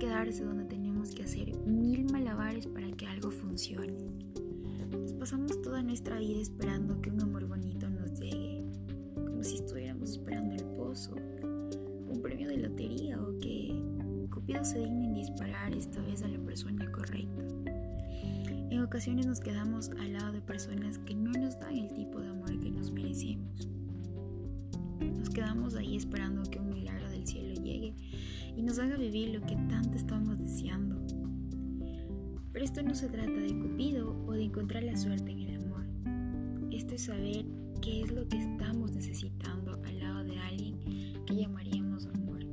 quedarse donde tenemos que hacer mil malabares para que algo funcione. Nos pasamos toda nuestra vida esperando que un amor bonito nos llegue, como si estuviéramos esperando el pozo, un premio de lotería o que Cupido se digne en disparar esta vez a la persona correcta. En ocasiones nos quedamos al lado de personas que no nos dan el tipo de amor que nos merecemos. Nos quedamos ahí esperando que y nos haga vivir lo que tanto estamos deseando. Pero esto no se trata de Cupido o de encontrar la suerte en el amor. Esto es saber qué es lo que estamos necesitando al lado de alguien que llamaríamos amor.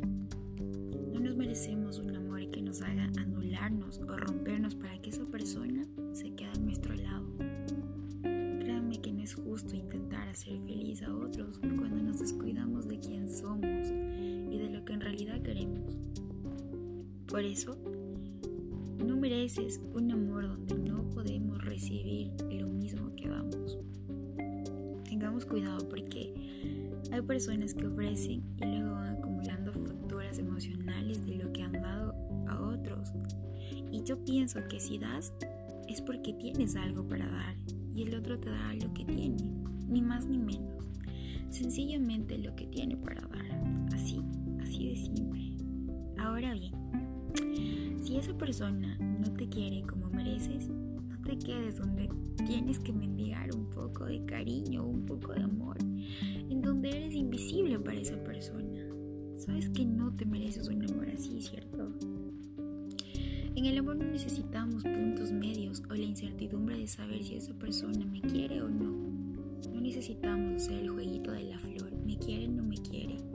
No nos merecemos un amor que nos haga anularnos o rompernos para que esa persona se quede a nuestro lado. Créanme que no es justo intentar hacer feliz a otros Por eso, no mereces un amor donde no podemos recibir lo mismo que damos. Tengamos cuidado porque hay personas que ofrecen y luego van acumulando facturas emocionales de lo que han dado a otros. Y yo pienso que si das es porque tienes algo para dar y el otro te da lo que tiene, ni más ni menos. Sencillamente lo que tiene para dar. Así, así de simple. Ahora bien, si esa persona no te quiere como mereces, no te quedes donde tienes que mendigar un poco de cariño, un poco de amor, en donde eres invisible para esa persona. Sabes que no te mereces un amor así, ¿cierto? En el amor no necesitamos puntos medios o la incertidumbre de saber si esa persona me quiere o no. No necesitamos hacer el jueguito de la flor, me quiere o no me quiere.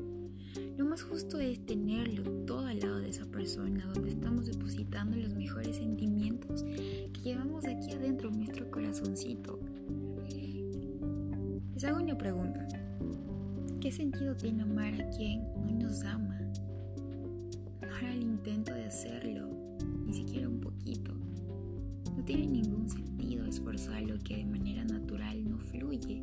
Lo más justo es tenerlo todo al lado de esa persona, donde estamos depositando los mejores sentimientos que llevamos aquí adentro en nuestro corazoncito. Les hago una pregunta. ¿Qué sentido tiene amar a quien no nos ama? No hará el intento de hacerlo, ni siquiera un poquito. No tiene ningún sentido esforzar lo que de manera natural no fluye.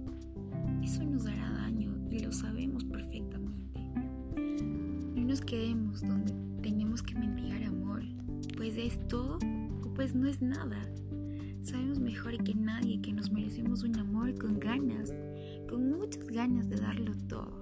Donde tenemos que mendigar amor, pues es todo o pues no es nada. Sabemos mejor que nadie que nos merecemos un amor con ganas, con muchas ganas de darlo todo.